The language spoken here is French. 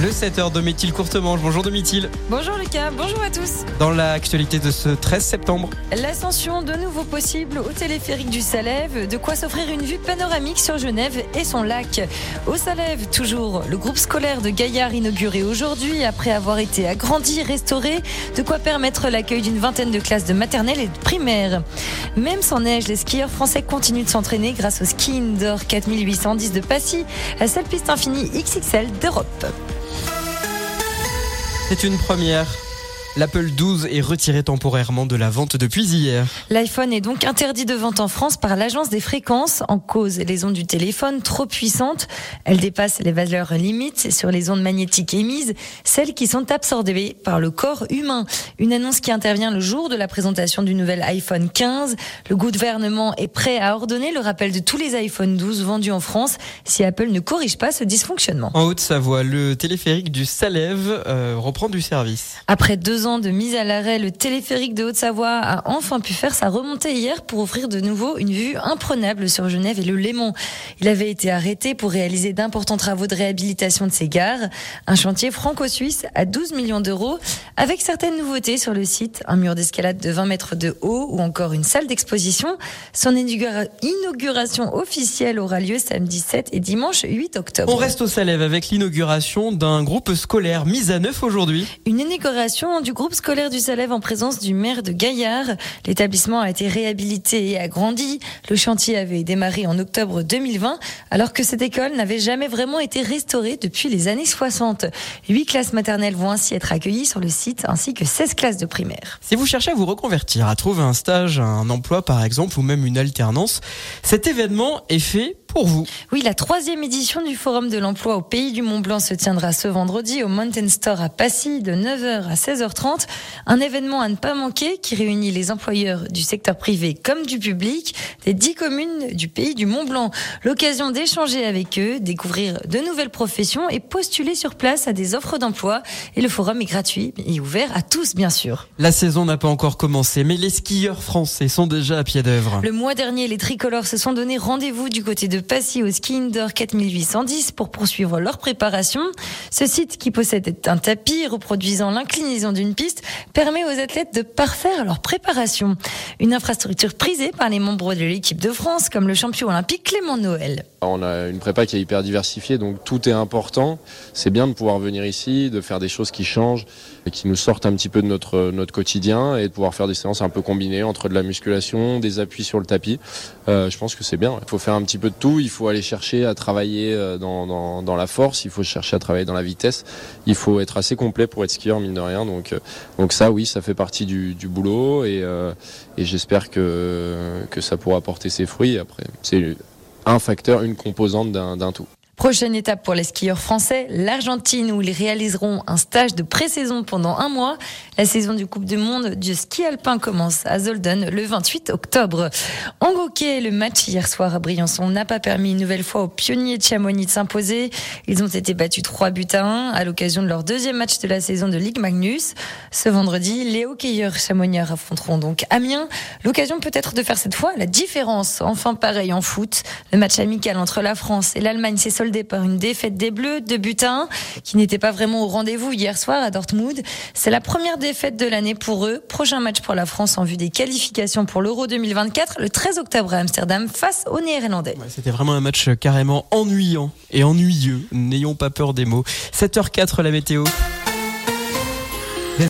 Le 7h Domitil Courtemanche. Bonjour Domitil. Bonjour Lucas, bonjour à tous. Dans l'actualité de ce 13 septembre. L'ascension de nouveau possible au téléphérique du Salève, de quoi s'offrir une vue panoramique sur Genève et son lac. Au Salève, toujours, le groupe scolaire de Gaillard inauguré aujourd'hui après avoir été agrandi, restauré, de quoi permettre l'accueil d'une vingtaine de classes de maternelle et de primaire. Même sans neige, les skieurs français continuent de s'entraîner grâce au ski indoor 4810 de Passy, la seule piste infinie XXL d'Europe. C'est une première. L'Apple 12 est retiré temporairement de la vente depuis hier. L'iPhone est donc interdit de vente en France par l'agence des fréquences en cause les ondes du téléphone trop puissantes. Elles dépassent les valeurs limites sur les ondes magnétiques émises, celles qui sont absorbées par le corps humain. Une annonce qui intervient le jour de la présentation du nouvel iPhone 15. Le gouvernement est prêt à ordonner le rappel de tous les iPhone 12 vendus en France si Apple ne corrige pas ce dysfonctionnement. En Haute-Savoie, le téléphérique du Salève euh, reprend du service. Après deux ans de mise à l'arrêt, le téléphérique de Haute-Savoie a enfin pu faire sa remontée hier pour offrir de nouveau une vue imprenable sur Genève et le Léman. Il avait été arrêté pour réaliser d'importants travaux de réhabilitation de ses gares. Un chantier franco-suisse à 12 millions d'euros avec certaines nouveautés sur le site. Un mur d'escalade de 20 mètres de haut ou encore une salle d'exposition. Son inauguration officielle aura lieu samedi 7 et dimanche 8 octobre. On reste au Salève avec l'inauguration d'un groupe scolaire mis à neuf aujourd'hui. Une inauguration du groupe scolaire du Salève en présence du maire de Gaillard. L'établissement a été réhabilité et agrandi. Le chantier avait démarré en octobre 2020, alors que cette école n'avait jamais vraiment été restaurée depuis les années 60. Huit classes maternelles vont ainsi être accueillies sur le site, ainsi que 16 classes de primaire. Si vous cherchez à vous reconvertir, à trouver un stage, un emploi par exemple, ou même une alternance, cet événement est fait pour vous. Oui, la troisième édition du Forum de l'emploi au Pays du Mont Blanc se tiendra ce vendredi au Mountain Store à Passy de 9h à 16h30. Un événement à ne pas manquer qui réunit les employeurs du secteur privé comme du public des dix communes du Pays du Mont Blanc. L'occasion d'échanger avec eux, découvrir de nouvelles professions et postuler sur place à des offres d'emploi. Et le forum est gratuit et ouvert à tous, bien sûr. La saison n'a pas encore commencé, mais les skieurs français sont déjà à pied d'œuvre. Le mois dernier, les tricolores se sont donné rendez-vous du côté de Passy au ski indoor 4810 pour poursuivre leur préparation. Ce site qui possède un tapis reproduisant l'inclinaison d'une piste permet aux athlètes de parfaire leur préparation. Une infrastructure prisée par les membres de l'équipe de France comme le champion olympique Clément Noël. On a une prépa qui est hyper diversifiée, donc tout est important. C'est bien de pouvoir venir ici, de faire des choses qui changent et qui nous sortent un petit peu de notre, notre quotidien et de pouvoir faire des séances un peu combinées entre de la musculation, des appuis sur le tapis. Euh, je pense que c'est bien. Il faut faire un petit peu de tout. Il faut aller chercher à travailler euh, dans, la force. Il faut chercher à travailler dans la vitesse. Il faut être assez complet pour être skieur, mine de rien. Donc, euh, donc ça, oui, ça fait partie du, du boulot et, euh, et j'espère que, que ça pourra porter ses fruits. Après, c'est un facteur, une composante d'un tout. Prochaine étape pour les skieurs français, l'Argentine où ils réaliseront un stage de pré-saison pendant un mois. La saison du Coupe du Monde du ski alpin commence à Zolden le 28 octobre. En hockey, le match hier soir à Briançon n'a pas permis une nouvelle fois aux pionniers de Chamonix de s'imposer. Ils ont été battus 3 buts à 1 à l'occasion de leur deuxième match de la saison de Ligue Magnus. Ce vendredi, les hockeyeurs chamonnières affronteront donc Amiens. L'occasion peut-être de faire cette fois la différence. Enfin pareil en foot. Le match amical entre la France et l'Allemagne s'est soldé par une défaite des Bleus de but 1 qui n'était pas vraiment au rendez-vous hier soir à Dortmund. C'est la première défaite de l'année pour eux. Prochain match pour la France en vue des qualifications pour l'Euro 2024 le 13 octobre à Amsterdam face aux Néerlandais. C'était vraiment un match carrément ennuyant et ennuyeux. N'ayons pas peur des mots. 7h04 la météo.